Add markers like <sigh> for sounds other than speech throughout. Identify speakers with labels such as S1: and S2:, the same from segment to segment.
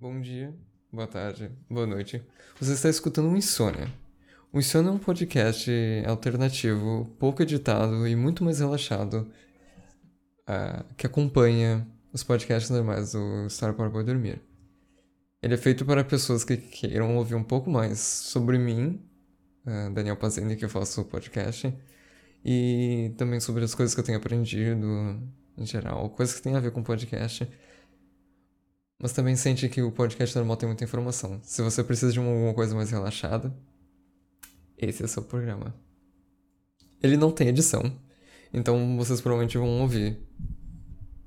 S1: Bom dia, boa tarde, boa noite. Você está escutando o Insônia. O Insônia é um podcast alternativo, pouco editado e muito mais relaxado, uh, que acompanha os podcasts normais do História para Boi Dormir. Ele é feito para pessoas que queiram ouvir um pouco mais sobre mim, uh, Daniel Pazini, que eu faço o podcast, e também sobre as coisas que eu tenho aprendido em geral, coisas que têm a ver com podcast mas também sente que o podcast normal tem muita informação. Se você precisa de uma, alguma coisa mais relaxada, esse é o seu programa. Ele não tem edição, então vocês provavelmente vão ouvir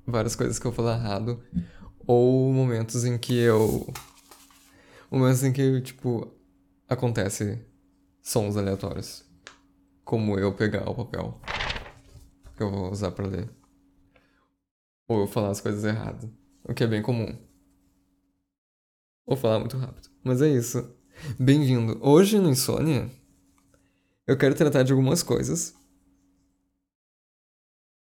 S1: várias coisas que eu falar errado, ou momentos em que eu. Momentos em que, tipo, acontece sons aleatórios. Como eu pegar o papel que eu vou usar para ler. Ou eu falar as coisas erradas, o que é bem comum. Vou falar muito rápido. Mas é isso. Bem-vindo. Hoje no Insônia, eu quero tratar de algumas coisas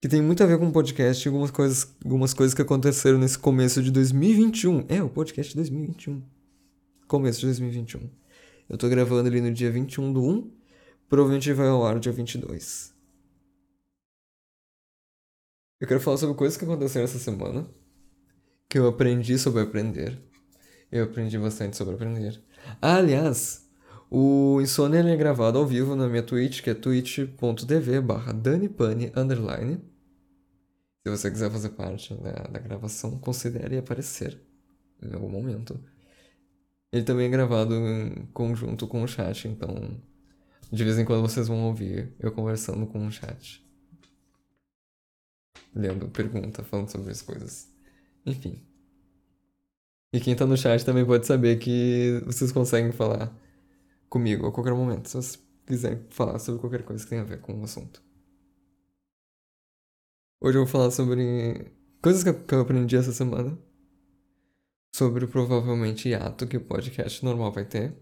S1: que tem muito a ver com o podcast e algumas coisas, algumas coisas que aconteceram nesse começo de 2021. É, o podcast de 2021. Começo de 2021. Eu tô gravando ali no dia 21 do 1. Provavelmente vai ao ar dia 22. Eu quero falar sobre coisas que aconteceram essa semana. Que eu aprendi sobre aprender eu aprendi bastante sobre aprender. Ah, aliás, o Insônia é gravado ao vivo na minha Twitch, que é twitch.tv barra underline. Se você quiser fazer parte da, da gravação, considere aparecer em algum momento. Ele também é gravado em conjunto com o chat, então de vez em quando vocês vão ouvir eu conversando com o chat. Lendo pergunta, falando sobre as coisas. Enfim. E quem tá no chat também pode saber que vocês conseguem falar comigo a qualquer momento, se vocês quiserem falar sobre qualquer coisa que tenha a ver com o assunto. Hoje eu vou falar sobre coisas que eu aprendi essa semana. Sobre provavelmente hiato que o podcast normal vai ter.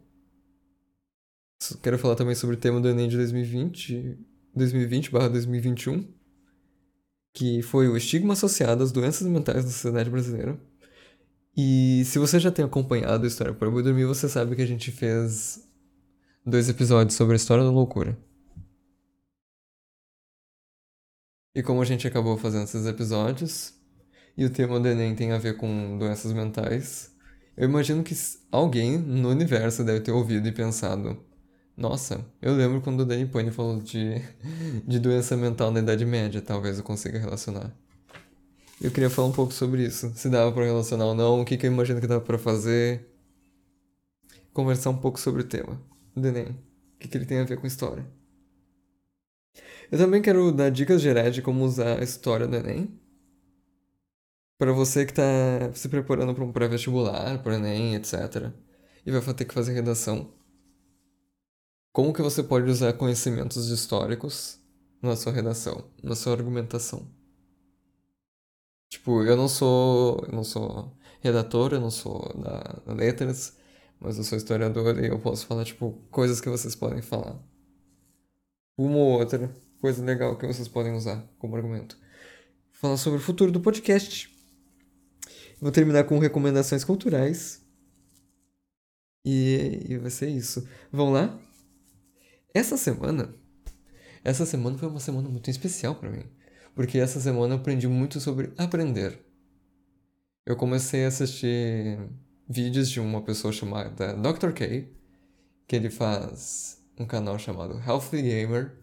S1: Quero falar também sobre o tema do Enem de 2020, 2020/2021, que foi o estigma associado às doenças mentais na sociedade brasileira. E se você já tem acompanhado a História para Boi Dormir, você sabe que a gente fez dois episódios sobre a história da loucura. E como a gente acabou fazendo esses episódios, e o tema do Enem tem a ver com doenças mentais, eu imagino que alguém no universo deve ter ouvido e pensado: Nossa, eu lembro quando o Danny Pony falou de, de doença mental na Idade Média, talvez eu consiga relacionar. Eu queria falar um pouco sobre isso. Se dava para relacionar ou não, o que, que eu imagino que dava para fazer. Conversar um pouco sobre o tema do Enem. O que, que ele tem a ver com história. Eu também quero dar dicas gerais de como usar a história do Enem. Para você que está se preparando para um pré-vestibular, para o Enem, etc. E vai ter que fazer redação. Como que você pode usar conhecimentos históricos na sua redação, na sua argumentação. Tipo, eu não sou. Eu não sou redator, eu não sou da, letras, mas eu sou historiador e eu posso falar, tipo, coisas que vocês podem falar. Uma ou outra coisa legal que vocês podem usar como argumento. Falar sobre o futuro do podcast. Vou terminar com recomendações culturais. E, e vai ser isso. Vamos lá? Essa semana. Essa semana foi uma semana muito especial para mim porque essa semana eu aprendi muito sobre aprender. Eu comecei a assistir vídeos de uma pessoa chamada Dr. K, que ele faz um canal chamado Healthy Gamer,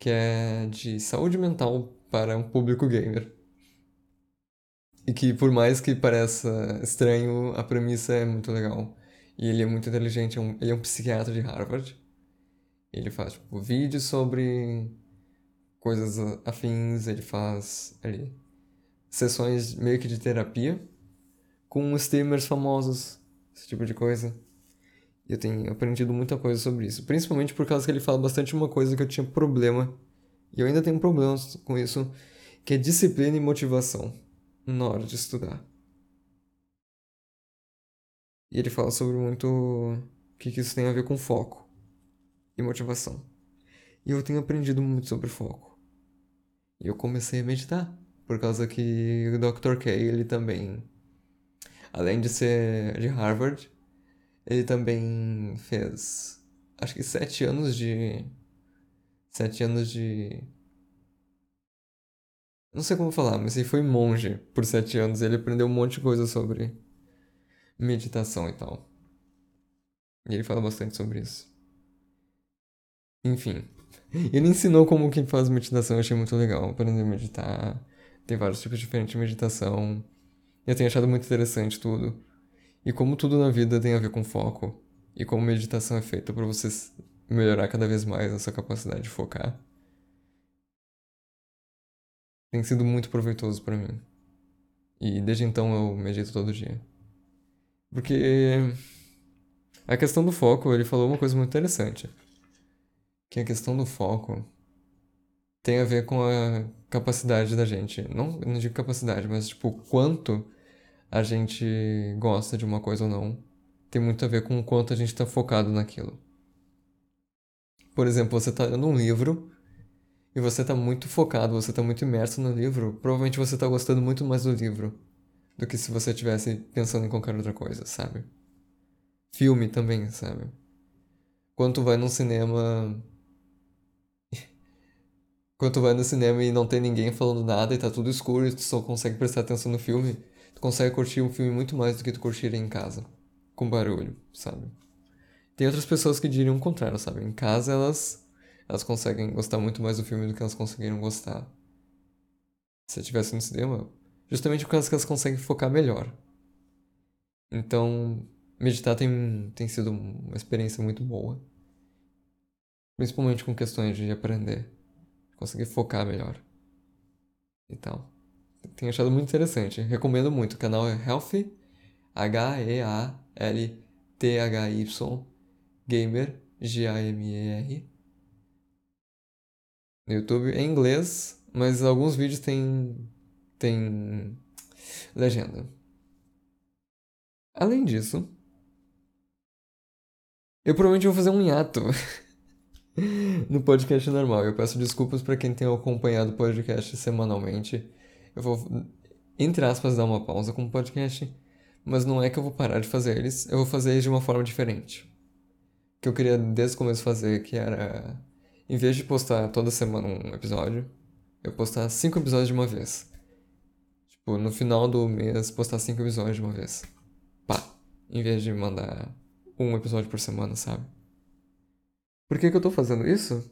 S1: que é de saúde mental para um público gamer. E que por mais que pareça estranho, a premissa é muito legal. E ele é muito inteligente, é ele é um psiquiatra de Harvard. Ele faz tipo, vídeos sobre coisas afins, ele faz sessões meio que de terapia com streamers famosos, esse tipo de coisa. E eu tenho aprendido muita coisa sobre isso, principalmente por causa que ele fala bastante uma coisa que eu tinha problema E eu ainda tenho problemas com isso, que é disciplina e motivação na hora de estudar. E ele fala sobre muito o que, que isso tem a ver com foco e motivação. E eu tenho aprendido muito sobre foco. E eu comecei a meditar, por causa que o Dr. K, ele também, além de ser de Harvard, ele também fez, acho que sete anos de. Sete anos de. Não sei como falar, mas ele foi monge por sete anos. Ele aprendeu um monte de coisa sobre meditação e tal. E ele fala bastante sobre isso. Enfim. <laughs> Ele ensinou como que faz meditação, eu achei muito legal. Aprender a meditar. Tem vários tipos diferentes de meditação. Eu tenho achado muito interessante tudo. E como tudo na vida tem a ver com foco, e como meditação é feita para você melhorar cada vez mais a sua capacidade de focar, tem sido muito proveitoso para mim. E desde então eu medito todo dia. Porque a questão do foco, ele falou uma coisa muito interessante. Que a questão do foco tem a ver com a capacidade da gente. Não, não digo capacidade, mas tipo, quanto a gente gosta de uma coisa ou não, tem muito a ver com o quanto a gente está focado naquilo. Por exemplo, você está lendo um livro e você está muito focado, você está muito imerso no livro, provavelmente você está gostando muito mais do livro do que se você estivesse pensando em qualquer outra coisa, sabe? Filme também, sabe? Quando tu vai num cinema. Quando tu vai no cinema e não tem ninguém falando nada e tá tudo escuro e tu só consegue prestar atenção no filme, tu consegue curtir um filme muito mais do que tu curtir em casa, com barulho, sabe? Tem outras pessoas que diriam o contrário, sabe? Em casa elas elas conseguem gostar muito mais do filme do que elas conseguiram gostar se estivesse no cinema, justamente por causa que elas conseguem focar melhor. Então, meditar tem, tem sido uma experiência muito boa. Principalmente com questões de aprender, conseguir focar melhor e tal tenho achado muito interessante. Recomendo muito. O canal é Healthy, H-E-A-L-T-H-Y, Gamer, G-A-M-E-R. No YouTube em inglês, mas alguns vídeos tem, tem legenda. Além disso, eu provavelmente vou fazer um hiato <laughs> <laughs> no podcast normal. Eu peço desculpas para quem tem acompanhado o podcast semanalmente eu vou, entre aspas, dar uma pausa com o podcast, mas não é que eu vou parar de fazer eles, eu vou fazer eles de uma forma diferente. Que eu queria desde o começo fazer, que era, em vez de postar toda semana um episódio, eu postar cinco episódios de uma vez. Tipo, no final do mês, postar cinco episódios de uma vez. Pá. Em vez de mandar um episódio por semana, sabe? Por que, que eu tô fazendo isso?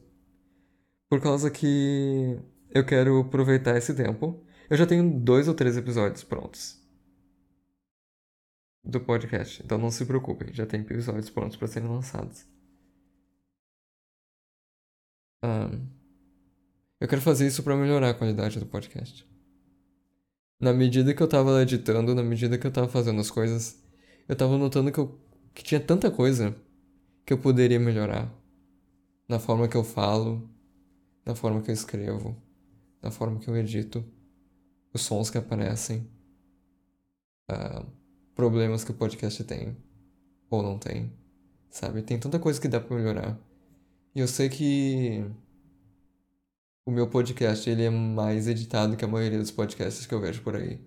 S1: Por causa que eu quero aproveitar esse tempo eu já tenho dois ou três episódios prontos do podcast, então não se preocupem, já tem episódios prontos para serem lançados. Um, eu quero fazer isso para melhorar a qualidade do podcast. Na medida que eu tava editando, na medida que eu tava fazendo as coisas, eu tava notando que, eu, que tinha tanta coisa que eu poderia melhorar. Na forma que eu falo, na forma que eu escrevo, na forma que eu edito os sons que aparecem, uh, problemas que o podcast tem ou não tem, sabe? Tem tanta coisa que dá para melhorar. E eu sei que o meu podcast ele é mais editado que a maioria dos podcasts que eu vejo por aí.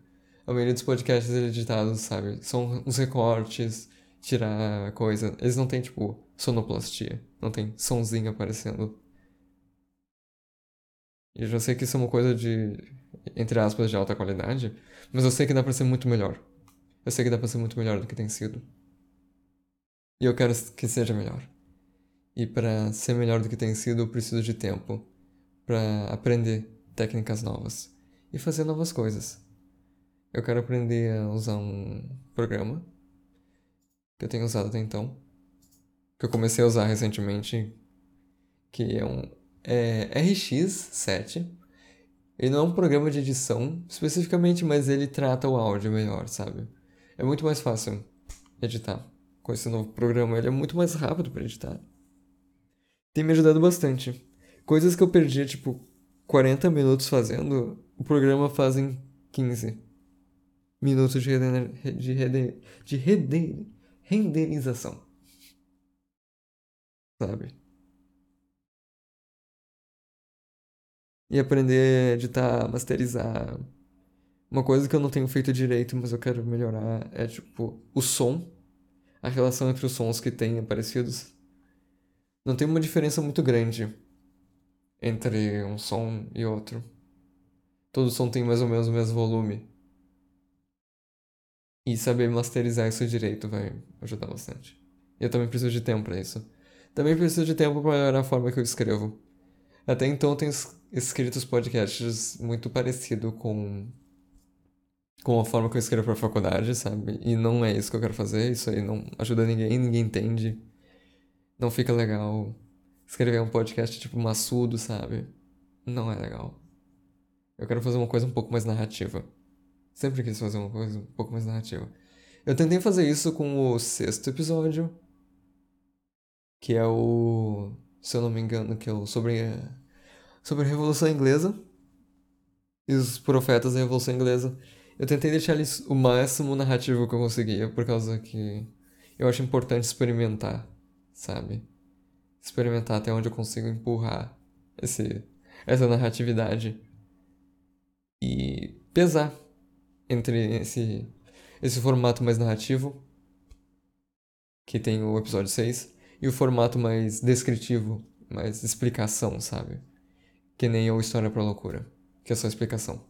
S1: A maioria dos podcasts é editados, sabe? São uns recortes, tirar coisa. Eles não têm, tipo, sonoplastia. Não tem sonzinho aparecendo. E eu já sei que isso é uma coisa de entre aspas, de alta qualidade, mas eu sei que dá para ser muito melhor. Eu sei que dá para ser muito melhor do que tem sido. E eu quero que seja melhor. E para ser melhor do que tem sido, eu preciso de tempo para aprender técnicas novas e fazer novas coisas. Eu quero aprender a usar um programa que eu tenho usado até então, que eu comecei a usar recentemente, que é um é RX7 ele não é um programa de edição especificamente, mas ele trata o áudio melhor, sabe? É muito mais fácil editar com esse novo programa. Ele é muito mais rápido para editar. Tem me ajudado bastante. Coisas que eu perdia, tipo, 40 minutos fazendo, o programa faz em 15 minutos de, render, de, render, de render, renderização. Sabe? E aprender a editar, masterizar. Uma coisa que eu não tenho feito direito, mas eu quero melhorar, é tipo o som. A relação entre os sons que tem parecidos. Não tem uma diferença muito grande entre um som e outro. Todo som tem mais ou menos o mesmo volume. E saber masterizar isso direito vai ajudar bastante. Eu também preciso de tempo para isso. Também preciso de tempo para melhorar a forma que eu escrevo. Até então eu tenho escrito os podcasts muito parecido com com a forma que eu escrevo pra faculdade, sabe? E não é isso que eu quero fazer, isso aí não ajuda ninguém, ninguém entende. Não fica legal. Escrever um podcast tipo maçudo, sabe? Não é legal. Eu quero fazer uma coisa um pouco mais narrativa. Sempre quis fazer uma coisa um pouco mais narrativa. Eu tentei fazer isso com o sexto episódio, que é o, se eu não me engano, que é o sobre sobre a Revolução Inglesa e os profetas da Revolução Inglesa. Eu tentei deixar eles o máximo narrativo que eu conseguia, por causa que eu acho importante experimentar, sabe? Experimentar até onde eu consigo empurrar esse essa narratividade e pesar entre esse, esse formato mais narrativo, que tem o episódio 6, e o formato mais descritivo, mais explicação, sabe? Que nem o História pra Loucura, que é só explicação.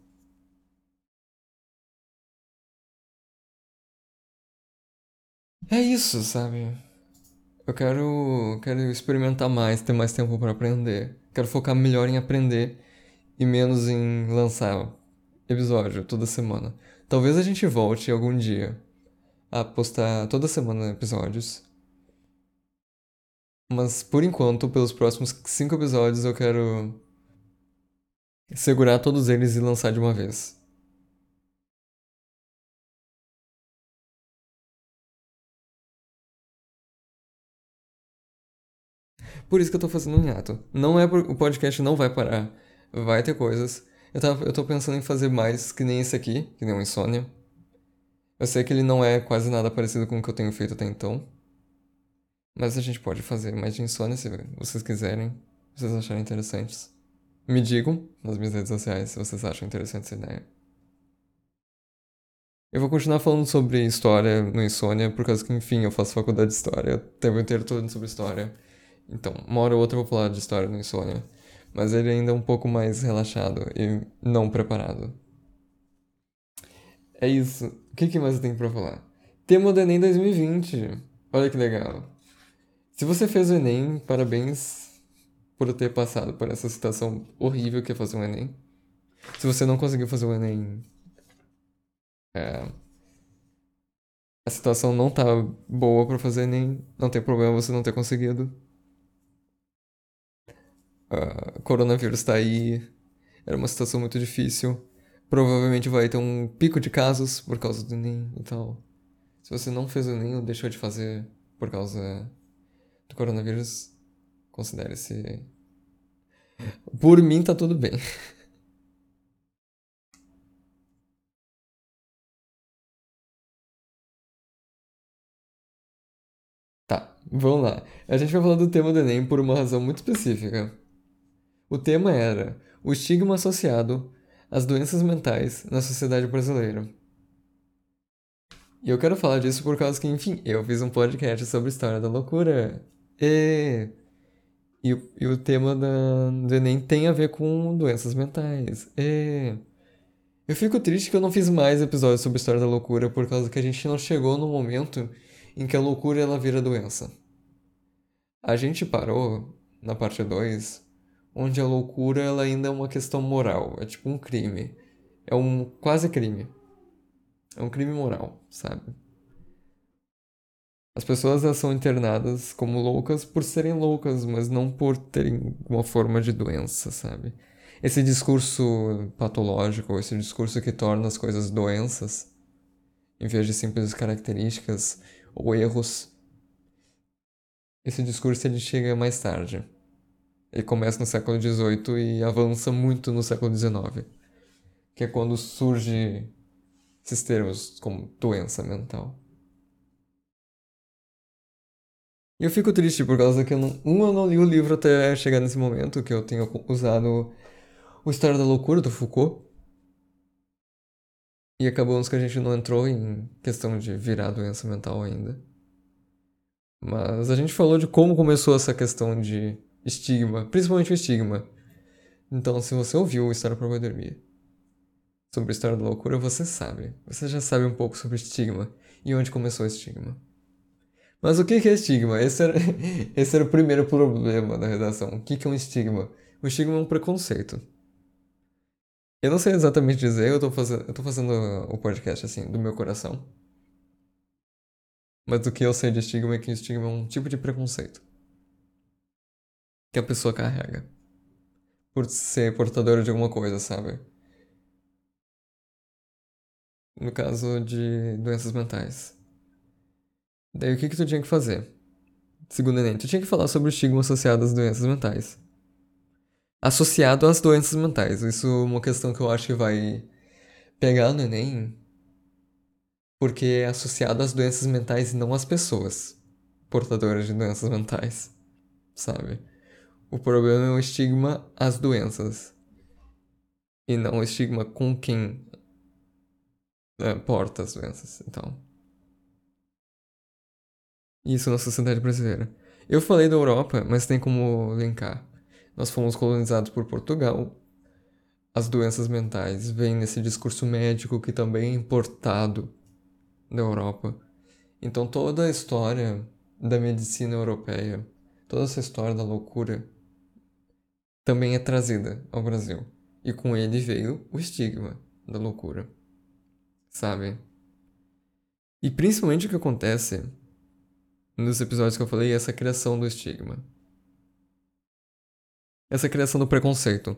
S1: É isso, sabe? Eu quero, quero experimentar mais, ter mais tempo para aprender. Quero focar melhor em aprender e menos em lançar episódio toda semana. Talvez a gente volte algum dia a postar toda semana episódios. Mas por enquanto, pelos próximos cinco episódios, eu quero segurar todos eles e lançar de uma vez. Por isso que eu tô fazendo um hiato. Não é o podcast não vai parar. Vai ter coisas. Eu, tava, eu tô pensando em fazer mais que nem esse aqui, que nem o Insônia. Eu sei que ele não é quase nada parecido com o que eu tenho feito até então. Mas a gente pode fazer mais de Insônia se vocês quiserem, se vocês acharem interessantes. Me digam nas minhas redes sociais se vocês acham interessante essa ideia. Eu vou continuar falando sobre história no Insônia, por causa que, enfim, eu faço faculdade de história, o tempo inteiro todo sobre história. Então, uma hora ou outra eu vou falar de história no Insônia mas ele ainda é um pouco mais relaxado e não preparado. É isso. O que, que mais eu tenho pra falar? Tema do Enem 2020. Olha que legal. Se você fez o Enem, parabéns por ter passado por essa situação horrível que é fazer um Enem. Se você não conseguiu fazer o Enem, é, a situação não tá boa para fazer Enem, não tem problema você não ter conseguido uh, coronavírus está aí, era uma situação muito difícil. Provavelmente vai ter um pico de casos por causa do Enem e tal. Se você não fez o Enem ou deixou de fazer por causa do coronavírus, considere-se. Por mim tá tudo bem. <laughs> Tá, vamos lá. A gente vai falar do tema do Enem por uma razão muito específica. O tema era o estigma associado às doenças mentais na sociedade brasileira. E eu quero falar disso por causa que, enfim, eu fiz um podcast sobre história da loucura. E, e, e o tema da, do Enem tem a ver com doenças mentais. E, eu fico triste que eu não fiz mais episódios sobre história da loucura por causa que a gente não chegou no momento em que a loucura ela vira doença. A gente parou na parte 2 onde a loucura ela ainda é uma questão moral, é tipo um crime. É um quase crime. É um crime moral, sabe? As pessoas são internadas como loucas por serem loucas, mas não por terem uma forma de doença, sabe? Esse discurso patológico, esse discurso que torna as coisas doenças, em vez de simples características ou erros, esse discurso ele chega mais tarde Ele começa no século XVIII e avança muito no século XIX, que é quando surge esses termos como doença mental. E eu fico triste por causa que eu não, um, eu não li o livro até chegar nesse momento, que eu tenho usado o História da Loucura do Foucault. E acabamos que a gente não entrou em questão de virar doença mental ainda. Mas a gente falou de como começou essa questão de estigma, principalmente o estigma. Então, se você ouviu o História para Dormir sobre a história da loucura, você sabe. Você já sabe um pouco sobre estigma e onde começou o estigma. Mas o que é estigma? Esse era, <laughs> esse era o primeiro problema da redação. O que é um estigma? O estigma é um preconceito. Eu não sei exatamente dizer, eu tô fazendo, eu tô fazendo o podcast assim, do meu coração. Mas o que eu sei de estigma é que estigma é um tipo de preconceito que a pessoa carrega por ser portadora de alguma coisa, sabe? No caso de doenças mentais. Daí o que, que tu tinha que fazer? Segundo Enem, tu tinha que falar sobre o estigma associado às doenças mentais. Associado às doenças mentais. Isso é uma questão que eu acho que vai pegar no Enem, porque é associado às doenças mentais e não às pessoas portadoras de doenças mentais, sabe? O problema é o estigma às doenças e não o estigma com quem é, porta as doenças. Então, isso na sociedade brasileira. Eu falei da Europa, mas tem como linkar. Nós fomos colonizados por Portugal. As doenças mentais vêm nesse discurso médico que também é importado da Europa. Então toda a história da medicina europeia, toda essa história da loucura também é trazida ao Brasil. E com ele veio o estigma da loucura. Sabe? E principalmente o que acontece nos episódios que eu falei, essa criação do estigma. Essa criação do preconceito.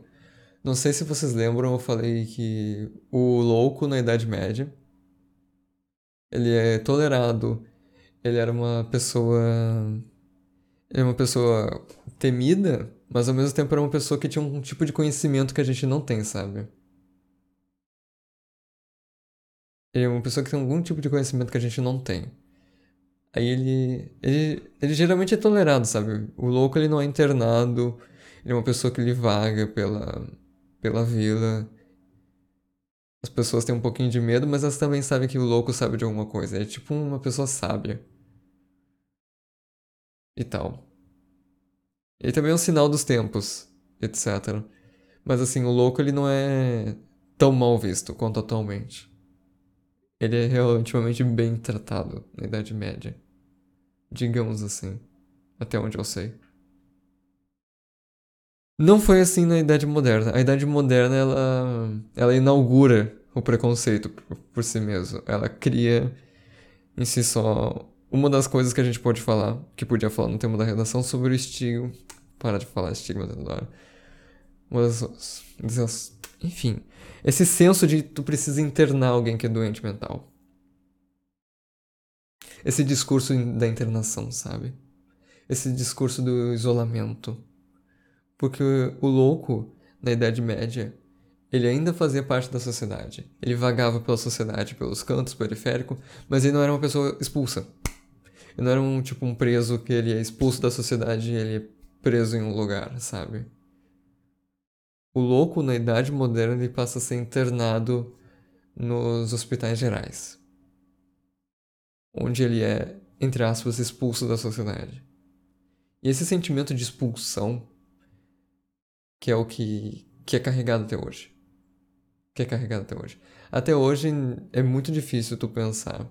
S1: Não sei se vocês lembram, eu falei que o louco na Idade Média, ele é tolerado, ele era uma pessoa ele é uma pessoa temida, mas ao mesmo tempo era uma pessoa que tinha um tipo de conhecimento que a gente não tem, sabe? Ele é uma pessoa que tem algum tipo de conhecimento que a gente não tem. Aí ele, ele, ele geralmente é tolerado, sabe? O louco ele não é internado, ele é uma pessoa que ele vaga pela, pela vila. As pessoas têm um pouquinho de medo, mas elas também sabem que o louco sabe de alguma coisa. É tipo uma pessoa sábia. E tal. Ele também é um sinal dos tempos, etc. Mas assim, o louco ele não é tão mal visto quanto atualmente. Ele é relativamente bem tratado na Idade Média. Digamos assim. Até onde eu sei. Não foi assim na Idade Moderna. A Idade Moderna, ela, ela inaugura o preconceito por, por si mesmo. Ela cria em si só uma das coisas que a gente pode falar, que podia falar no tema da redação, sobre o estigma. Para de falar estigma toda. Uma das, enfim, esse senso de tu precisa internar alguém que é doente mental. Esse discurso da internação, sabe? Esse discurso do isolamento. Porque o louco, na Idade Média, ele ainda fazia parte da sociedade. Ele vagava pela sociedade, pelos cantos periféricos, mas ele não era uma pessoa expulsa. Ele não era um tipo um preso que ele é expulso da sociedade e ele é preso em um lugar, sabe? O louco, na Idade Moderna, ele passa a ser internado nos hospitais gerais, onde ele é, entre aspas, expulso da sociedade. E esse sentimento de expulsão, que é o que, que é carregado até hoje. Que é carregado até hoje. Até hoje é muito difícil tu pensar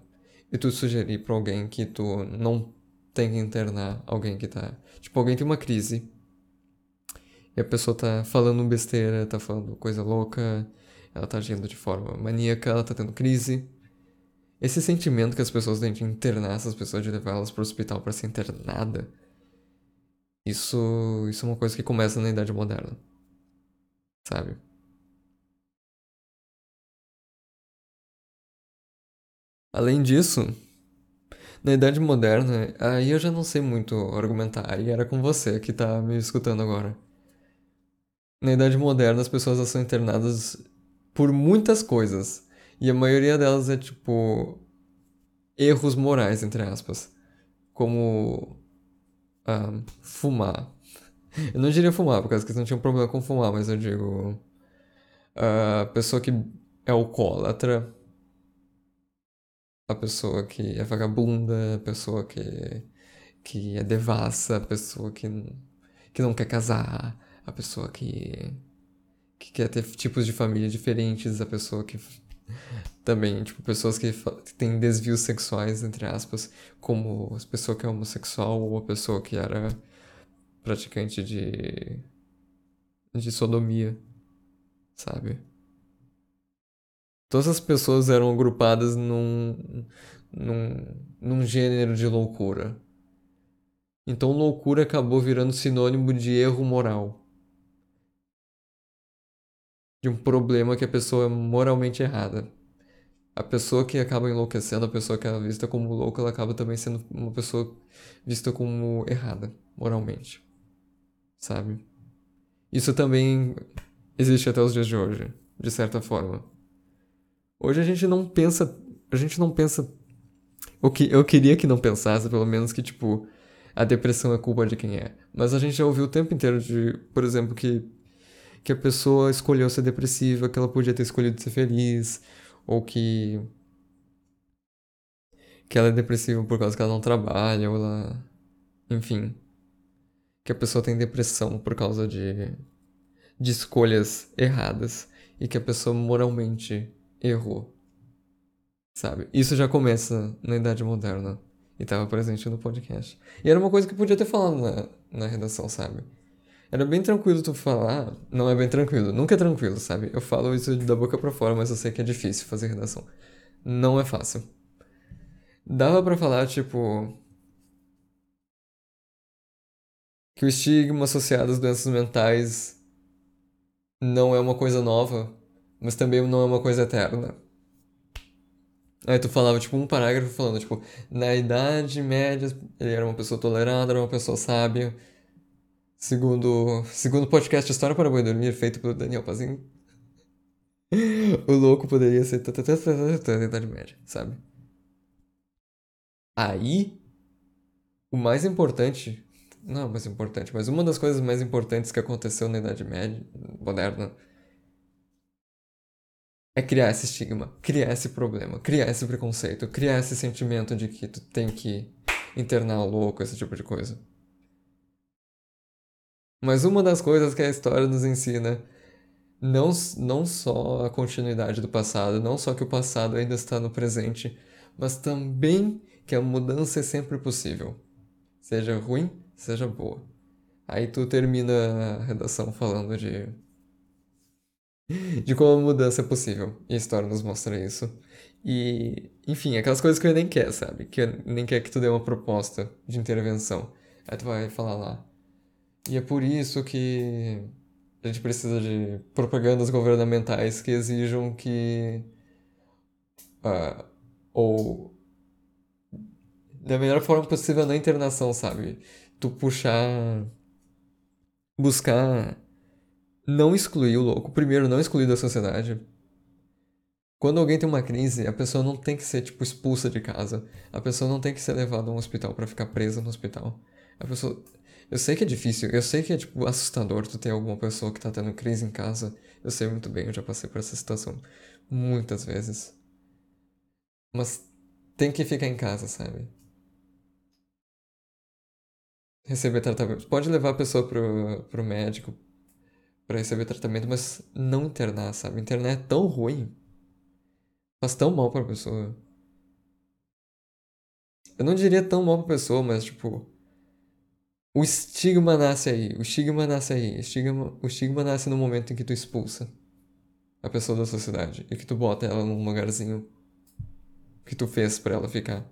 S1: e tu sugerir para alguém que tu não tem que internar alguém que tá. Tipo, alguém tem uma crise e a pessoa tá falando besteira, tá falando coisa louca, ela tá agindo de forma maníaca, ela tá tendo crise. Esse sentimento que as pessoas têm de internar essas pessoas, de levar elas pro hospital para ser internada, isso, isso é uma coisa que começa na Idade Moderna. Sabe? Além disso, na Idade Moderna, aí eu já não sei muito argumentar, e era com você que tá me escutando agora. Na Idade Moderna, as pessoas são internadas por muitas coisas. E a maioria delas é tipo. erros morais, entre aspas. Como. Ah, fumar. Eu não diria fumar, por causa que eles não tinham problema com fumar, mas eu digo. A pessoa que é alcoólatra. A pessoa que é vagabunda, a pessoa que, que é devassa, a pessoa que, que não quer casar, a pessoa que, que quer ter tipos de família diferentes, a pessoa que também, tipo, pessoas que têm desvios sexuais, entre aspas, como a pessoa que é homossexual ou a pessoa que era praticante de, de sodomia, sabe? Todas as pessoas eram agrupadas num, num, num gênero de loucura. Então, loucura acabou virando sinônimo de erro moral. De um problema que a pessoa é moralmente errada. A pessoa que acaba enlouquecendo, a pessoa que é vista como louca, ela acaba também sendo uma pessoa vista como errada, moralmente. Sabe? Isso também existe até os dias de hoje, de certa forma. Hoje a gente não pensa. A gente não pensa. O que eu queria que não pensasse, pelo menos, que, tipo, a depressão é culpa de quem é. Mas a gente já ouviu o tempo inteiro de, por exemplo, que, que a pessoa escolheu ser depressiva, que ela podia ter escolhido ser feliz, ou que. que ela é depressiva por causa que ela não trabalha, ou ela. Enfim. Que a pessoa tem depressão por causa de. de escolhas erradas. E que a pessoa moralmente errou. Sabe? Isso já começa na Idade Moderna. E estava presente no podcast. E era uma coisa que eu podia ter falado na, na redação, sabe? Era bem tranquilo tu falar. Não é bem tranquilo. Nunca é tranquilo, sabe? Eu falo isso da boca para fora, mas eu sei que é difícil fazer redação. Não é fácil. Dava para falar, tipo. Que o estigma associado às doenças mentais não é uma coisa nova mas também não é uma coisa eterna. Aí tu falava, tipo, um parágrafo falando, tipo, na Idade Média ele era uma pessoa tolerada, era uma pessoa sábia. Segundo, segundo o podcast História para Boi Dormir, feito pelo Daniel Pazinho. <laughs> o louco poderia ser na Idade Média, sabe? Aí, o mais importante, não é o mais importante, mas uma das coisas mais importantes que aconteceu na Idade Média, moderna, é criar esse estigma, criar esse problema, criar esse preconceito, criar esse sentimento de que tu tem que internar louco, esse tipo de coisa. Mas uma das coisas que a história nos ensina, não, não só a continuidade do passado, não só que o passado ainda está no presente, mas também que a mudança é sempre possível. Seja ruim, seja boa. Aí tu termina a redação falando de de como a mudança é possível. E a história nos mostra isso. E, enfim, aquelas coisas que ele nem quer, sabe? Que nem quer que tu dê uma proposta de intervenção. Aí tu vai falar lá. E é por isso que a gente precisa de propagandas governamentais que exijam que. Uh, ou. Da melhor forma possível na internação, sabe? Tu puxar. Buscar não excluir o louco. Primeiro, não excluir da sociedade. Quando alguém tem uma crise, a pessoa não tem que ser, tipo, expulsa de casa. A pessoa não tem que ser levada a um hospital para ficar presa no hospital. A pessoa. Eu sei que é difícil, eu sei que é, tipo, assustador tu ter alguma pessoa que tá tendo crise em casa. Eu sei muito bem, eu já passei por essa situação muitas vezes. Mas tem que ficar em casa, sabe? Receber tratamento. Pode levar a pessoa pro, pro médico, para receber tratamento, mas não internar, sabe? Internar é tão ruim. Faz tão mal pra pessoa. Eu não diria tão mal pra pessoa, mas tipo. O estigma nasce aí. O estigma nasce aí. O estigma, o estigma nasce no momento em que tu expulsa a pessoa da sociedade e que tu bota ela num lugarzinho que tu fez para ela ficar.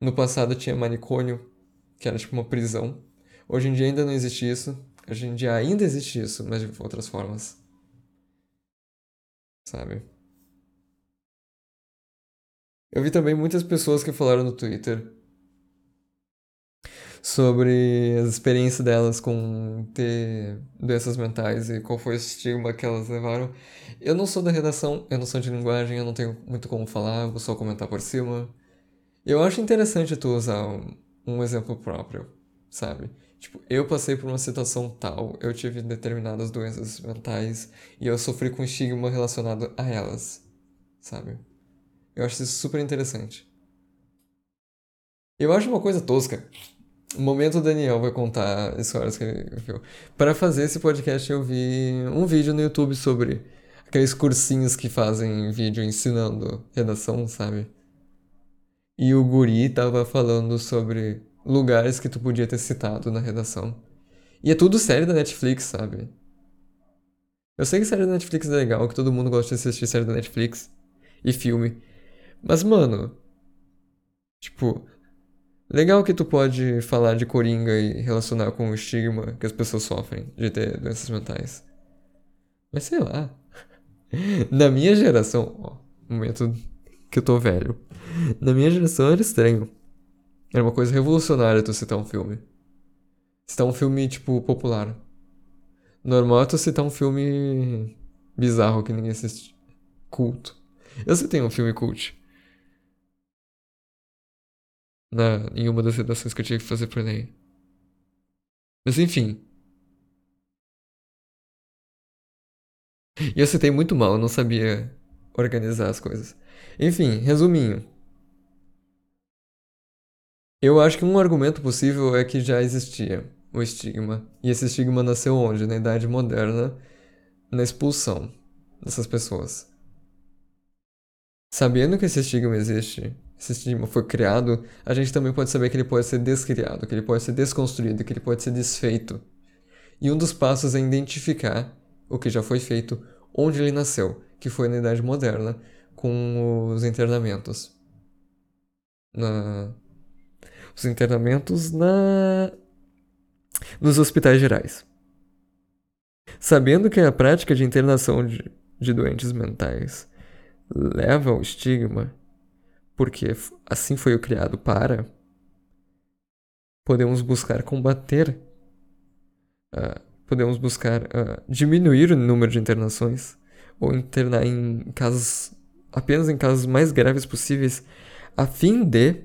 S1: No passado tinha manicômio, que era tipo uma prisão. Hoje em dia ainda não existe isso. Hoje em dia ainda existe isso, mas de outras formas. Sabe? Eu vi também muitas pessoas que falaram no Twitter sobre as experiências delas com ter doenças mentais e qual foi o estigma que elas levaram. Eu não sou da redação, eu não sou de linguagem, eu não tenho muito como falar, vou só comentar por cima. Eu acho interessante tu usar um, um exemplo próprio, sabe? Tipo, eu passei por uma situação tal, eu tive determinadas doenças mentais e eu sofri com estigma relacionado a elas, sabe? Eu acho isso super interessante. Eu acho uma coisa tosca. O momento o Daniel vai contar histórias que ele viu. Para fazer esse podcast, eu vi um vídeo no YouTube sobre aqueles cursinhos que fazem vídeo ensinando redação, sabe? E o guri tava falando sobre lugares que tu podia ter citado na redação. E é tudo série da Netflix, sabe? Eu sei que série da Netflix é legal, que todo mundo gosta de assistir série da Netflix e filme. Mas, mano. Tipo, Legal que tu pode falar de coringa e relacionar com o estigma que as pessoas sofrem de ter doenças mentais. Mas sei lá. <laughs> Na minha geração, ó, momento que eu tô velho. Na minha geração era estranho. Era uma coisa revolucionária tu citar um filme. Citar um filme, tipo, popular. Normal é tu citar um filme bizarro que ninguém assiste. Culto. Eu citei um filme cult na, em uma das redações que eu tive que fazer pro Enem. Mas enfim. E eu citei muito mal, eu não sabia organizar as coisas. Enfim, resuminho. Eu acho que um argumento possível é que já existia o estigma. E esse estigma nasceu onde? Na Idade Moderna, na expulsão dessas pessoas. Sabendo que esse estigma existe, esse estigma foi criado, a gente também pode saber que ele pode ser descriado, que ele pode ser desconstruído, que ele pode ser desfeito. E um dos passos é identificar o que já foi feito, onde ele nasceu, que foi na Idade Moderna, com os internamentos. Na... Os internamentos na... nos hospitais gerais. Sabendo que a prática de internação de, de doentes mentais leva ao estigma, porque assim foi o criado para, podemos buscar combater, uh, podemos buscar uh, diminuir o número de internações ou internar em casos apenas em casos mais graves possíveis, a fim de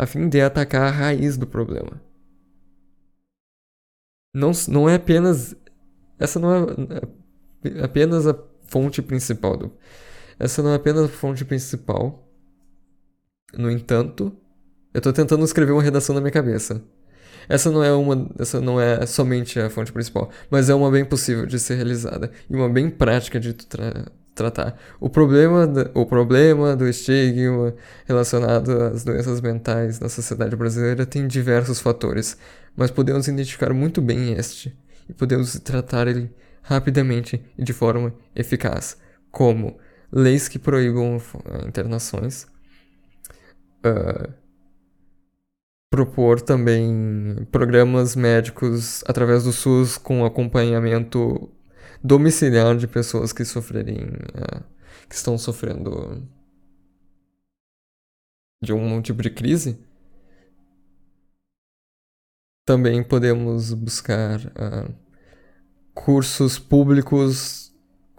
S1: a fim de atacar a raiz do problema. Não, não é apenas essa não é, é apenas a fonte principal do. Essa não é apenas a fonte principal. No entanto, eu estou tentando escrever uma redação na minha cabeça. Essa não é uma, essa não é somente a fonte principal, mas é uma bem possível de ser realizada e uma bem prática de tra tratar. O problema, do, o problema do estigma relacionado às doenças mentais na sociedade brasileira tem diversos fatores, mas podemos identificar muito bem este e podemos tratar ele rapidamente e de forma eficaz, como leis que proíbam internações, uh, propor também programas médicos através do SUS com acompanhamento domiciliar de pessoas que sofrerem, uh, que estão sofrendo de um tipo de crise. Também podemos buscar uh, cursos públicos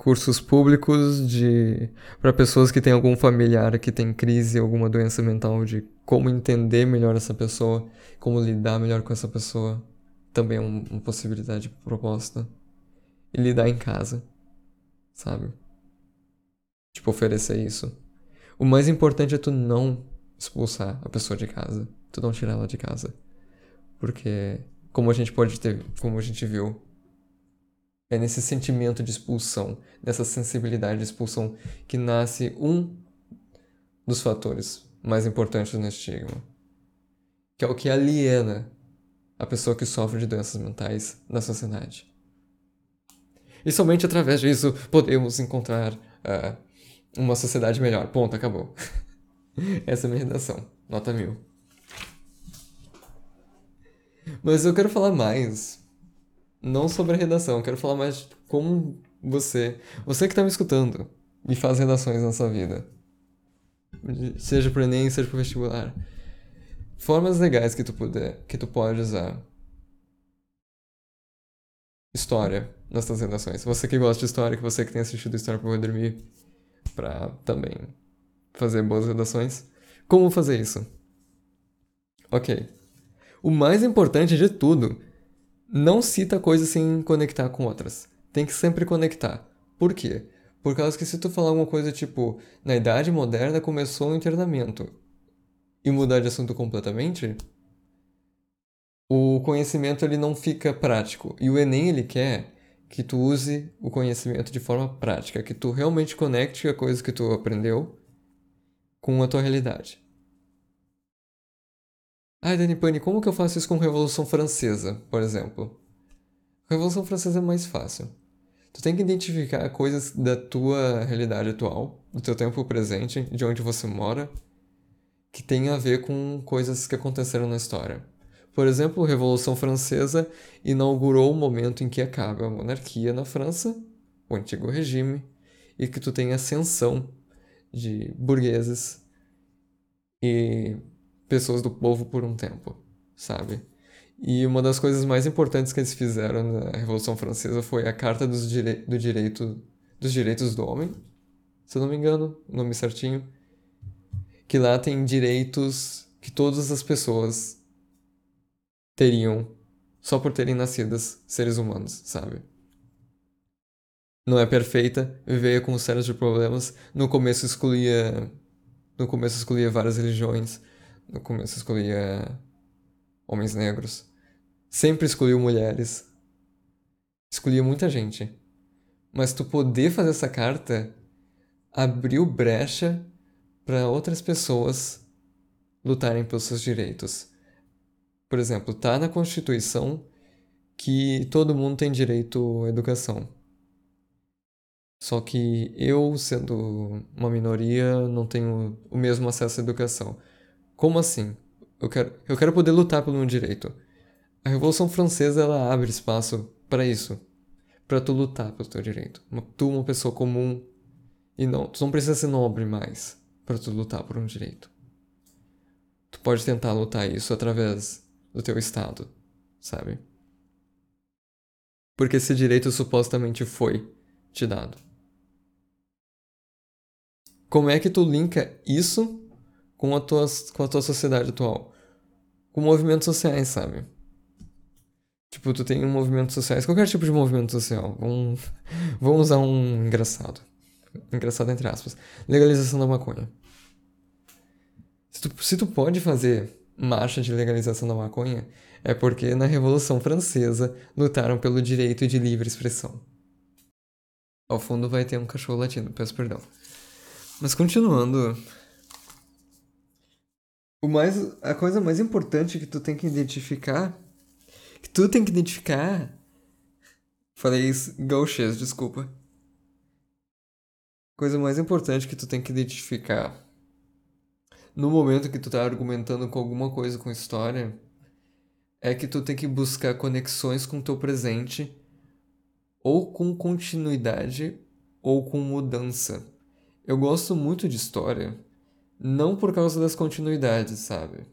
S1: cursos públicos de para pessoas que têm algum familiar que tem crise, alguma doença mental, de como entender melhor essa pessoa, como lidar melhor com essa pessoa, também é uma possibilidade proposta. E lidar em casa, sabe? Tipo, oferecer isso. O mais importante é tu não expulsar a pessoa de casa, tu não tirar ela de casa. Porque, como a gente pode ter, como a gente viu, é nesse sentimento de expulsão, nessa sensibilidade de expulsão que nasce um dos fatores mais importantes no estigma, que é o que aliena a pessoa que sofre de doenças mentais na sociedade. E somente através disso podemos encontrar uh, uma sociedade melhor. Ponto, acabou. <laughs> Essa é a minha redação. Nota mil. Mas eu quero falar mais não sobre a redação, eu quero falar mais como você, você que está me escutando e faz redações na sua vida, seja para Enem, seja para vestibular. Formas legais que tu puder, que tu pode usar. História nas redações. Você que gosta de história, que você que tem assistido História para dormir, para também fazer boas redações. Como fazer isso? Ok. O mais importante de tudo, não cita coisas sem conectar com outras. Tem que sempre conectar. Por quê? Por causa que se tu falar alguma coisa tipo, na Idade Moderna começou o internamento, e mudar de assunto completamente, o conhecimento ele não fica prático. E o Enem ele quer que tu use o conhecimento de forma prática, que tu realmente conecte a coisa que tu aprendeu com a tua realidade. Ai, Dani Pani, como que eu faço isso com Revolução Francesa, por exemplo? Revolução Francesa é mais fácil. Tu tem que identificar coisas da tua realidade atual, do teu tempo presente, de onde você mora, que tem a ver com coisas que aconteceram na história. Por exemplo, a Revolução Francesa inaugurou o momento em que acaba a monarquia na França, o antigo regime, e que tu tem ascensão de burgueses e pessoas do povo por um tempo, sabe? E uma das coisas mais importantes que eles fizeram na Revolução Francesa foi a Carta dos, Direi do Direito, dos Direitos do Homem, se eu não me engano, o nome certinho, que lá tem direitos que todas as pessoas teriam só por terem nascidas seres humanos, sabe? Não é perfeita, veio com séries de problemas. No começo excluía. No começo excluía várias religiões. No começo excluía homens negros. Sempre excluiu mulheres. Excluía muita gente. Mas tu poder fazer essa carta abriu brecha para outras pessoas lutarem pelos seus direitos. Por exemplo, tá na Constituição que todo mundo tem direito à educação. Só que eu, sendo uma minoria, não tenho o mesmo acesso à educação. Como assim? Eu quero, eu quero poder lutar pelo meu direito. A Revolução Francesa ela abre espaço para isso, para tu lutar pelo teu direito. Tu, uma pessoa comum, e não, tu não precisa ser nobre mais para tu lutar por um direito. Tu pode tentar lutar isso através do teu estado, sabe? Porque esse direito supostamente foi te dado. Como é que tu linka isso com a tua, com a tua sociedade atual? Com movimentos sociais, sabe? Tipo, tu tem um movimento social, qualquer tipo de movimento social. Vamos, <laughs> vamos usar um engraçado. Engraçado entre aspas. Legalização da maconha. Se tu, se tu pode fazer marcha de legalização da maconha, é porque na Revolução Francesa lutaram pelo direito de livre expressão. Ao fundo vai ter um cachorro latindo, peço perdão. Mas continuando. O mais, a coisa mais importante que tu tem que identificar. Que tu tem que identificar. Falei isso, gauchês, desculpa. Coisa mais importante que tu tem que identificar no momento que tu tá argumentando com alguma coisa com história, é que tu tem que buscar conexões com o teu presente, ou com continuidade, ou com mudança. Eu gosto muito de história, não por causa das continuidades, sabe?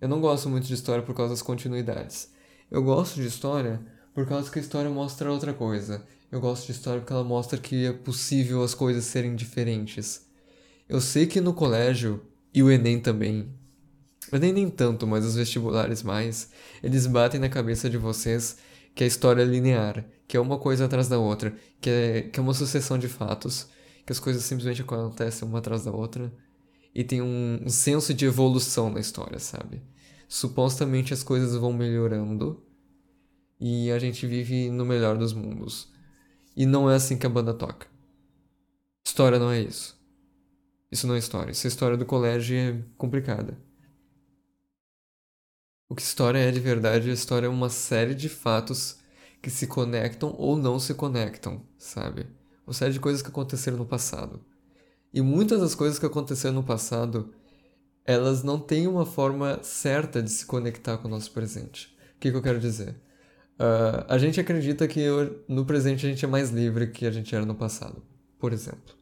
S1: Eu não gosto muito de história por causa das continuidades. Eu gosto de história por causa que a história mostra outra coisa. Eu gosto de história porque ela mostra que é possível as coisas serem diferentes. Eu sei que no colégio e o Enem também. O Enem nem tanto, mas os vestibulares mais. Eles batem na cabeça de vocês que a história é linear, que é uma coisa atrás da outra, que é, que é uma sucessão de fatos, que as coisas simplesmente acontecem uma atrás da outra. E tem um, um senso de evolução na história, sabe? Supostamente as coisas vão melhorando e a gente vive no melhor dos mundos. E não é assim que a banda toca. História não é isso. Isso não é história. Essa história do colégio é complicada. O que história é de verdade, a história é uma série de fatos que se conectam ou não se conectam, sabe? Uma série de coisas que aconteceram no passado. E muitas das coisas que aconteceram no passado, elas não têm uma forma certa de se conectar com o nosso presente. O que, que eu quero dizer? Uh, a gente acredita que no presente a gente é mais livre que a gente era no passado, por exemplo.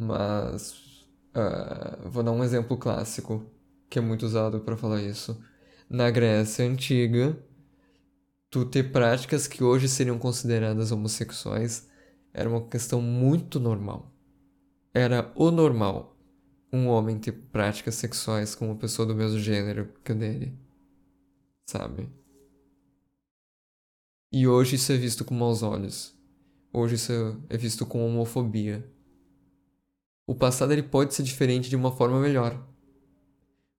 S1: Mas uh, vou dar um exemplo clássico. que é muito usado para falar isso. Na Grécia Antiga, tu ter práticas que hoje seriam consideradas homossexuais era uma questão muito normal. Era o normal um homem ter práticas sexuais com uma pessoa do mesmo gênero que o dele. Sabe? E hoje isso é visto com maus olhos. Hoje isso é visto com homofobia. O passado ele pode ser diferente de uma forma melhor.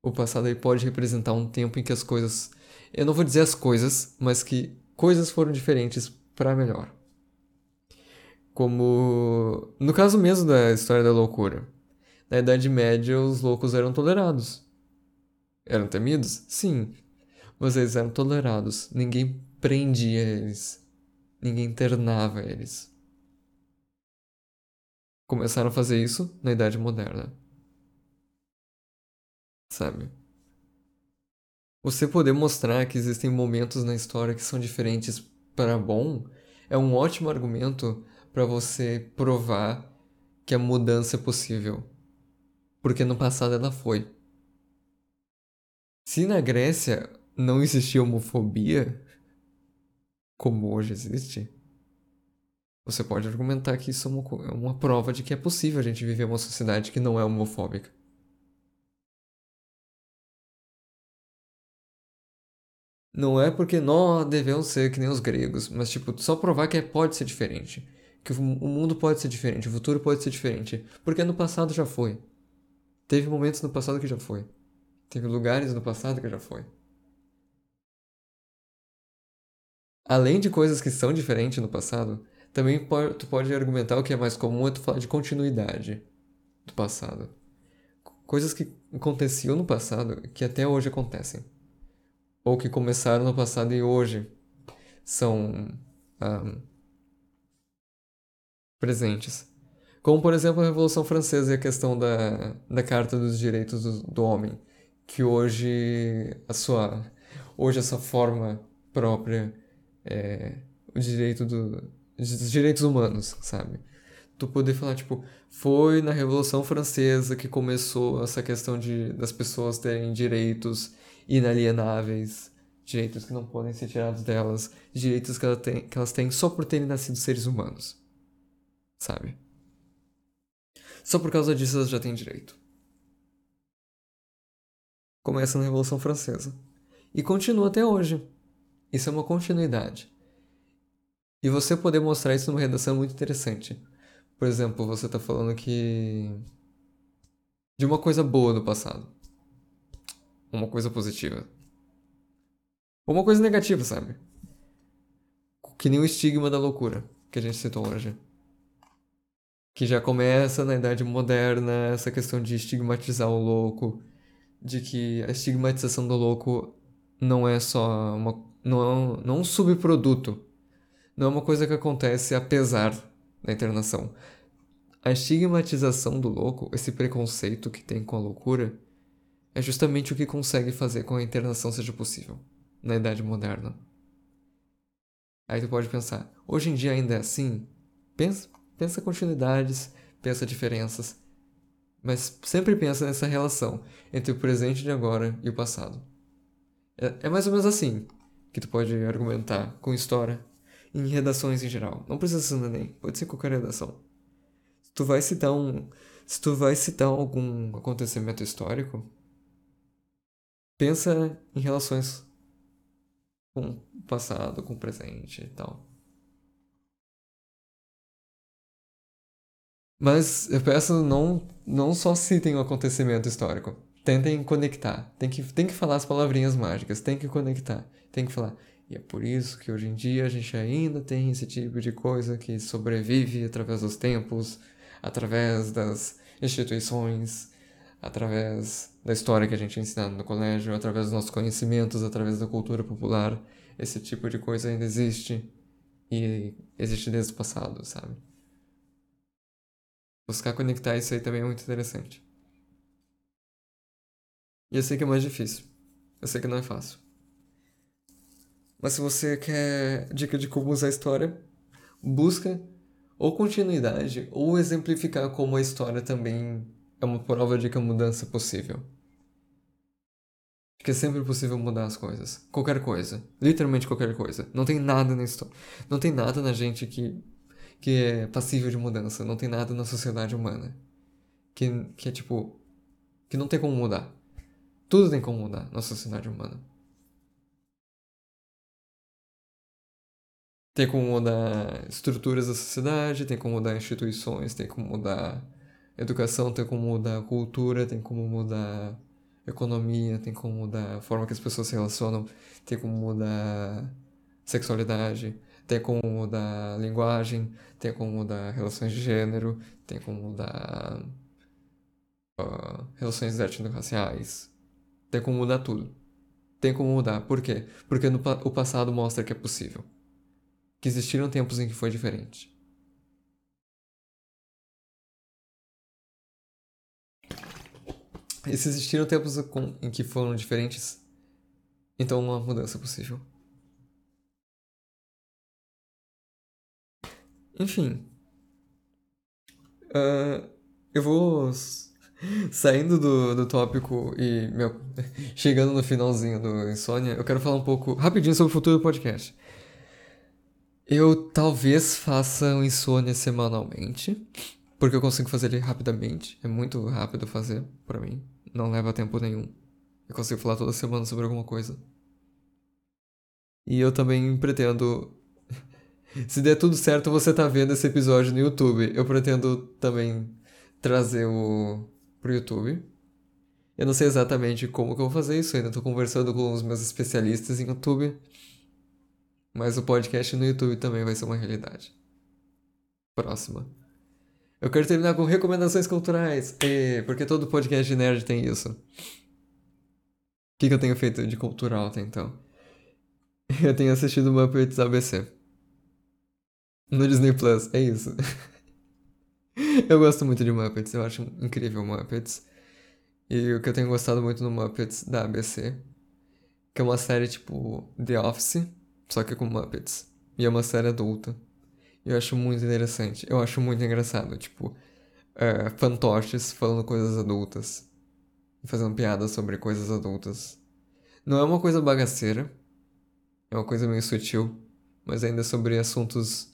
S1: O passado ele pode representar um tempo em que as coisas, eu não vou dizer as coisas, mas que coisas foram diferentes para melhor. Como no caso mesmo da história da loucura. Na Idade Média, os loucos eram tolerados. Eram temidos? Sim. Mas eles eram tolerados. Ninguém prendia eles. Ninguém internava eles. Começaram a fazer isso na Idade Moderna. Sabe? Você poder mostrar que existem momentos na história que são diferentes para bom é um ótimo argumento para você provar que a mudança é possível. Porque no passado ela foi. Se na Grécia não existia homofobia, como hoje existe, você pode argumentar que isso é uma, é uma prova de que é possível a gente viver uma sociedade que não é homofóbica. Não é porque nós devemos ser que nem os gregos, mas tipo, só provar que é, pode ser diferente. Que o mundo pode ser diferente, o futuro pode ser diferente. Porque no passado já foi. Teve momentos no passado que já foi. Teve lugares no passado que já foi. Além de coisas que são diferentes no passado, também tu pode argumentar o que é mais comum é tu falar de continuidade do passado. Coisas que aconteciam no passado que até hoje acontecem. Ou que começaram no passado e hoje são um, presentes. Como, por exemplo, a Revolução Francesa e a questão da, da Carta dos Direitos do, do Homem, que hoje a sua, hoje a sua forma própria é, o direito do, dos direitos humanos, sabe? Tu poder falar, tipo, foi na Revolução Francesa que começou essa questão de, das pessoas terem direitos inalienáveis, direitos que não podem ser tirados delas, direitos que, ela tem, que elas têm só por terem nascido seres humanos, sabe? Só por causa disso elas já têm direito. Começa na Revolução Francesa. E continua até hoje. Isso é uma continuidade. E você poder mostrar isso numa redação é muito interessante. Por exemplo, você está falando que. de uma coisa boa do passado. Uma coisa positiva. Ou uma coisa negativa, sabe? Que nem o estigma da loucura que a gente citou hoje. Que já começa na Idade Moderna essa questão de estigmatizar o louco. De que a estigmatização do louco não é só uma não é um, um subproduto. Não é uma coisa que acontece apesar da internação. A estigmatização do louco, esse preconceito que tem com a loucura, é justamente o que consegue fazer com que a internação seja possível na Idade Moderna. Aí tu pode pensar, hoje em dia ainda é assim? Pensa, pensa continuidades, pensa diferenças, mas sempre pensa nessa relação entre o presente de agora e o passado. É, é mais ou menos assim que tu pode argumentar com história em redações em geral. Não precisa ser no Enem, pode ser qualquer redação. Se tu vai citar um, se tu vai citar algum acontecimento histórico, pensa em relações com o passado, com o presente e tal. Mas eu peço não não só citem o acontecimento histórico. Tentem conectar. Tem que, tem que falar as palavrinhas mágicas, tem que conectar tem que falar. E é por isso que hoje em dia a gente ainda tem esse tipo de coisa que sobrevive através dos tempos, através das instituições, através da história que a gente é ensinado no colégio, através dos nossos conhecimentos, através da cultura popular. Esse tipo de coisa ainda existe e existe desde o passado, sabe? Buscar conectar isso aí também é muito interessante. E eu sei que é mais difícil. Eu sei que não é fácil. Mas se você quer dica de como usar a história, busca ou continuidade ou exemplificar como a história também é uma prova de que a mudança é possível. que é sempre possível mudar as coisas. Qualquer coisa. Literalmente qualquer coisa. Não tem nada na história. Não tem nada na gente que, que é passível de mudança. Não tem nada na sociedade humana. Que, que é tipo. Que não tem como mudar. Tudo tem como mudar na sociedade humana. Tem como mudar estruturas da sociedade, tem como mudar instituições, tem como mudar educação, tem como mudar cultura, tem como mudar economia, tem como mudar a forma que as pessoas se relacionam, tem como mudar sexualidade, tem como mudar linguagem, tem como mudar relações de gênero, tem como mudar uh, relações étnico-raciais, tem como mudar tudo. Tem como mudar. Por quê? Porque no, o passado mostra que é possível. Que existiram tempos em que foi diferente. E se existiram tempos em que foram diferentes, então uma mudança é possível. Enfim. Uh, eu vou <laughs> saindo do, do tópico e meu, <laughs> chegando no finalzinho do Insônia, eu quero falar um pouco rapidinho sobre o futuro do podcast. Eu talvez faça o Insônia semanalmente. Porque eu consigo fazer ele rapidamente. É muito rápido fazer para mim. Não leva tempo nenhum. Eu consigo falar toda semana sobre alguma coisa. E eu também pretendo. <laughs> Se der tudo certo, você tá vendo esse episódio no YouTube. Eu pretendo também trazer o pro YouTube. Eu não sei exatamente como que eu vou fazer isso, ainda tô conversando com os meus especialistas em YouTube. Mas o podcast no YouTube também vai ser uma realidade. Próxima. Eu quero terminar com recomendações culturais. E, porque todo podcast de nerd tem isso. O que, que eu tenho feito de cultural até então? <laughs> Eu tenho assistido Muppets ABC. No Disney Plus, é isso. <laughs> eu gosto muito de Muppets, eu acho incrível Muppets. E o que eu tenho gostado muito no Muppets da ABC, que é uma série tipo The Office, só que com Muppets. E é uma série adulta. Eu acho muito interessante. Eu acho muito engraçado. Tipo, é, fantoches falando coisas adultas. Fazendo piadas sobre coisas adultas. Não é uma coisa bagaceira. É uma coisa meio sutil. Mas ainda sobre assuntos.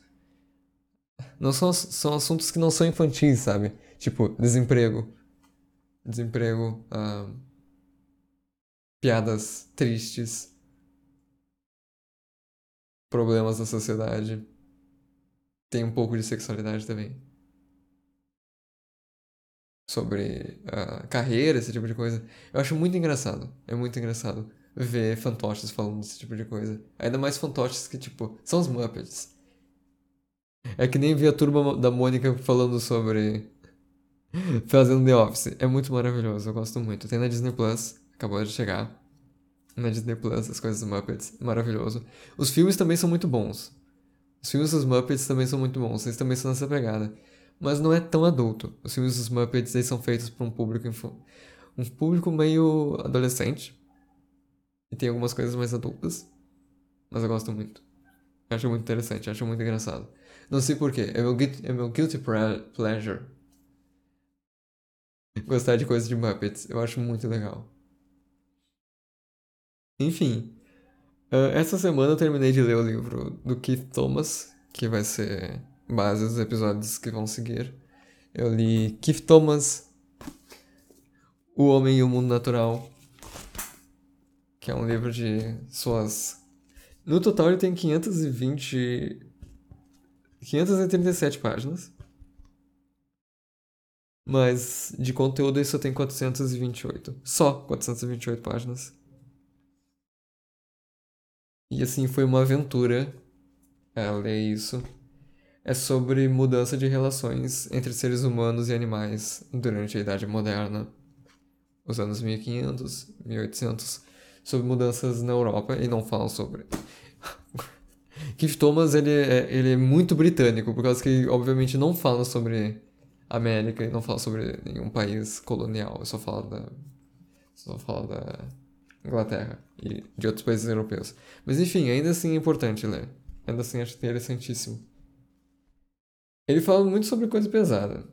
S1: Não são, são assuntos que não são infantis, sabe? Tipo, desemprego. Desemprego. Uh, piadas tristes. Problemas da sociedade tem um pouco de sexualidade também. Sobre uh, carreira, esse tipo de coisa. Eu acho muito engraçado. É muito engraçado ver fantoches falando desse tipo de coisa. Ainda mais fantoches que, tipo, são os Muppets. É que nem ver a turma da Mônica falando sobre. fazendo The Office. É muito maravilhoso, eu gosto muito. Tem na Disney Plus, acabou de chegar. Na Disney Plus, as coisas dos Muppets. Maravilhoso. Os filmes também são muito bons. Os filmes dos Muppets também são muito bons, eles também são nessa pegada. Mas não é tão adulto. Os filmes dos Muppets eles são feitos para um público um público meio adolescente. E tem algumas coisas mais adultas. Mas eu gosto muito. Eu acho muito interessante, acho muito engraçado. Não sei porquê, é meu, é meu guilty pleasure. Gostar de coisas de Muppets, eu acho muito legal. Enfim, Uh, essa semana eu terminei de ler o livro do Keith Thomas, que vai ser base dos episódios que vão seguir. Eu li Keith Thomas, O Homem e o Mundo Natural, que é um livro de suas. No total ele tem 520. 537 páginas. Mas de conteúdo isso tem 428. Só 428 páginas. E assim, foi uma aventura é, ler isso. É sobre mudança de relações entre seres humanos e animais durante a Idade Moderna, os anos 1500, 1800, sobre mudanças na Europa e não falam sobre. <laughs> Keith Thomas ele é, ele é muito britânico, por causa que obviamente não fala sobre América e não fala sobre nenhum país colonial, só fala da. Só fala da Inglaterra e de outros países europeus. Mas enfim, ainda assim é importante ler. Ainda assim acho interessantíssimo. Ele fala muito sobre coisa pesada.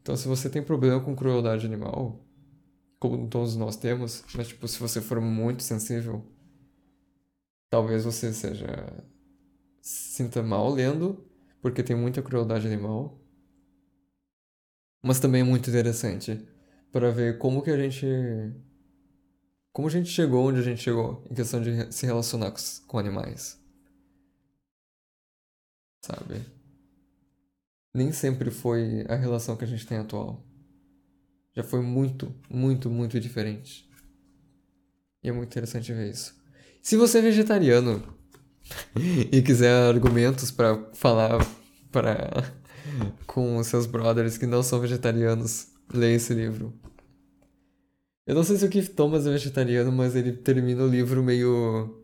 S1: Então se você tem problema com crueldade animal, como todos nós temos, mas tipo, se você for muito sensível, talvez você seja sinta mal lendo, porque tem muita crueldade animal. Mas também é muito interessante para ver como que a gente como a gente chegou onde a gente chegou em questão de se relacionar com, animais. Sabe? Nem sempre foi a relação que a gente tem atual. Já foi muito, muito, muito diferente. E é muito interessante ver isso. Se você é vegetariano <laughs> e quiser argumentos para falar para <laughs> com seus brothers que não são vegetarianos, leia esse livro. Eu não sei se o Keith Thomas é vegetariano, mas ele termina o livro meio.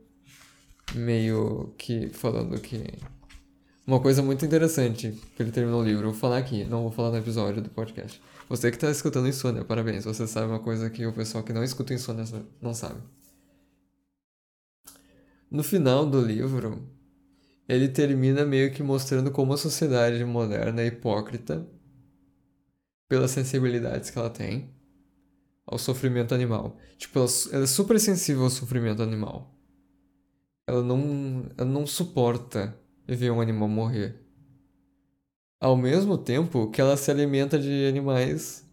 S1: meio que falando que. Uma coisa muito interessante que ele terminou o livro. Vou falar aqui, não vou falar no episódio do podcast. Você que está escutando Insônia, parabéns. Você sabe uma coisa que o pessoal que não escuta Insônia não sabe. No final do livro, ele termina meio que mostrando como a sociedade moderna é hipócrita pelas sensibilidades que ela tem ao sofrimento animal. Tipo, ela, ela é super sensível ao sofrimento animal. Ela não, ela não suporta ver um animal morrer. Ao mesmo tempo que ela se alimenta de animais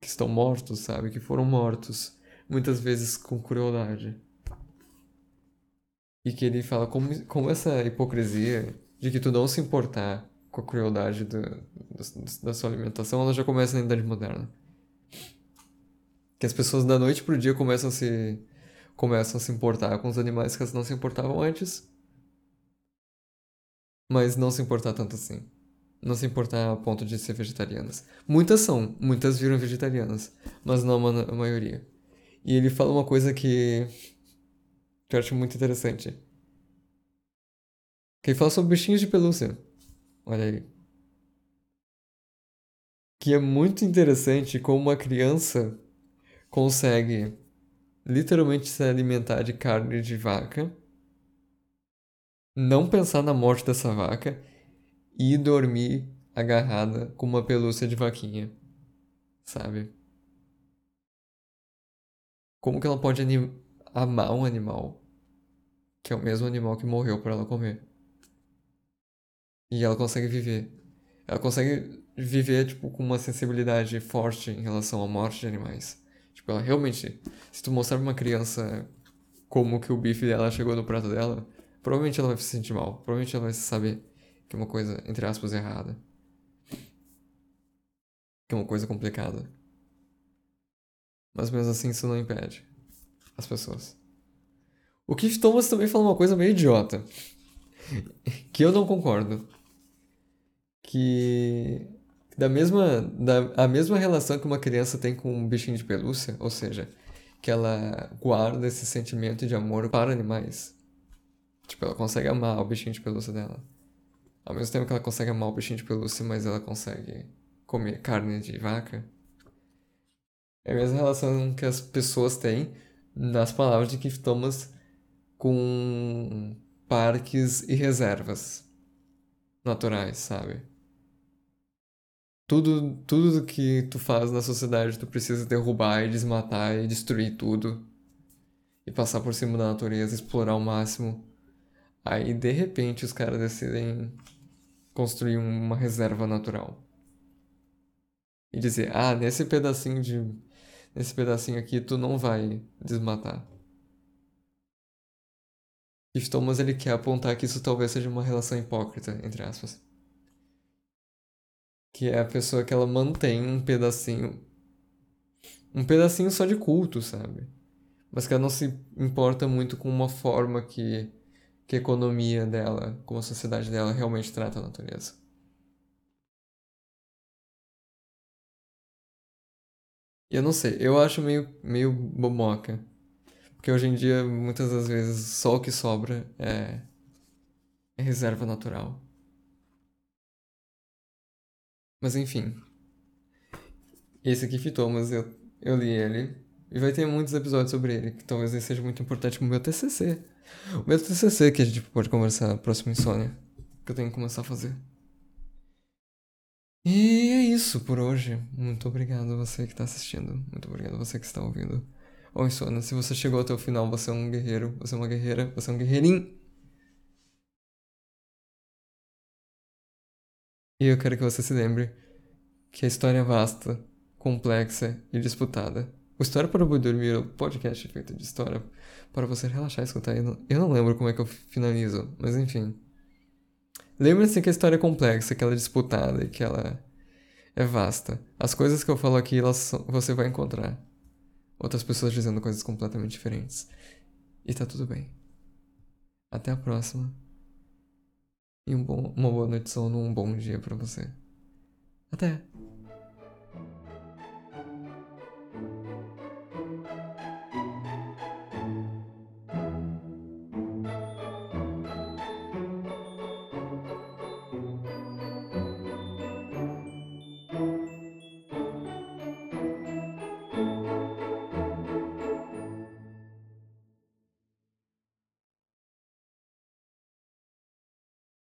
S1: que estão mortos, sabe? Que foram mortos. Muitas vezes com crueldade. E que ele fala como, como essa hipocrisia de que tu não se importar com a crueldade do, da sua alimentação, ela já começa na Idade Moderna. Que as pessoas da noite pro dia começam a se, começam a se importar com os animais que elas não se importavam antes. Mas não se importar tanto assim. Não se importar a ponto de ser vegetarianas. Muitas são, muitas viram vegetarianas, mas não a maioria. E ele fala uma coisa que, que eu acho muito interessante. Que ele fala sobre bichinhos de pelúcia. Olha aí. Que é muito interessante como uma criança consegue literalmente se alimentar de carne de vaca, não pensar na morte dessa vaca e dormir agarrada com uma pelúcia de vaquinha, sabe? Como que ela pode amar um animal que é o mesmo animal que morreu para ela comer? E ela consegue viver. Ela consegue viver tipo com uma sensibilidade forte em relação à morte de animais. Tipo, ela realmente, se tu mostrar pra uma criança como que o bife dela chegou no prato dela, provavelmente ela vai se sentir mal. Provavelmente ela vai saber que é uma coisa, entre aspas, errada. Que é uma coisa complicada. Mas mesmo assim isso não impede as pessoas. O Keith Thomas também fala uma coisa meio idiota. <laughs> que eu não concordo. Que da mesma, da, a mesma relação que uma criança tem com um bichinho de pelúcia, ou seja, que ela guarda esse sentimento de amor para animais. Tipo, ela consegue amar o bichinho de pelúcia dela. Ao mesmo tempo que ela consegue amar o bichinho de pelúcia, mas ela consegue comer carne de vaca. É a mesma relação que as pessoas têm, nas palavras de Keith Thomas, com parques e reservas naturais, sabe? Tudo, tudo que tu faz na sociedade tu precisa derrubar e desmatar e destruir tudo e passar por cima da natureza, explorar ao máximo. Aí de repente os caras decidem construir uma reserva natural. E dizer, ah, nesse pedacinho de. Nesse pedacinho aqui tu não vai desmatar. E Thomas ele quer apontar que isso talvez seja uma relação hipócrita, entre aspas que é a pessoa que ela mantém um pedacinho um pedacinho só de culto, sabe? Mas que ela não se importa muito com uma forma que, que a economia dela, como a sociedade dela realmente trata a natureza. E eu não sei, eu acho meio, meio bomoca. Porque hoje em dia, muitas das vezes, só o que sobra é, é reserva natural. Mas enfim. Esse aqui fitou, mas eu, eu li ele. E vai ter muitos episódios sobre ele, que talvez ele seja muito importante como o meu TCC. O meu TCC que a gente pode conversar próximo insônia. Que eu tenho que começar a fazer. E é isso por hoje. Muito obrigado a você que está assistindo. Muito obrigado a você que está ouvindo. Ô, Insônia, se você chegou até o final, você é um guerreiro, você é uma guerreira, você é um guerreirinho. E eu quero que você se lembre que a história é vasta, complexa e disputada. O História para o Dormir é um podcast feito de história para você relaxar e escutar. Eu não lembro como é que eu finalizo, mas enfim. Lembre-se que a história é complexa, que ela é disputada e que ela é vasta. As coisas que eu falo aqui, elas, você vai encontrar outras pessoas dizendo coisas completamente diferentes. E tá tudo bem. Até a próxima. E um bom, uma boa noite de sono, um bom dia para você. Até!